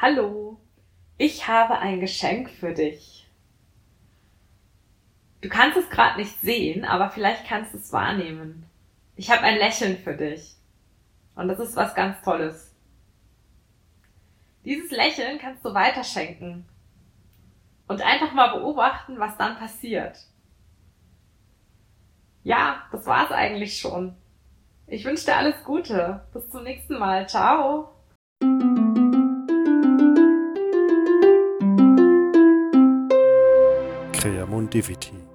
Hallo, ich habe ein Geschenk für dich. Du kannst es gerade nicht sehen, aber vielleicht kannst du es wahrnehmen. Ich habe ein Lächeln für dich. Und das ist was ganz Tolles. Dieses Lächeln kannst du weiterschenken. Und einfach mal beobachten, was dann passiert. Ja, das war's eigentlich schon. Ich wünsche dir alles Gute. Bis zum nächsten Mal. Ciao. créa Mondevity.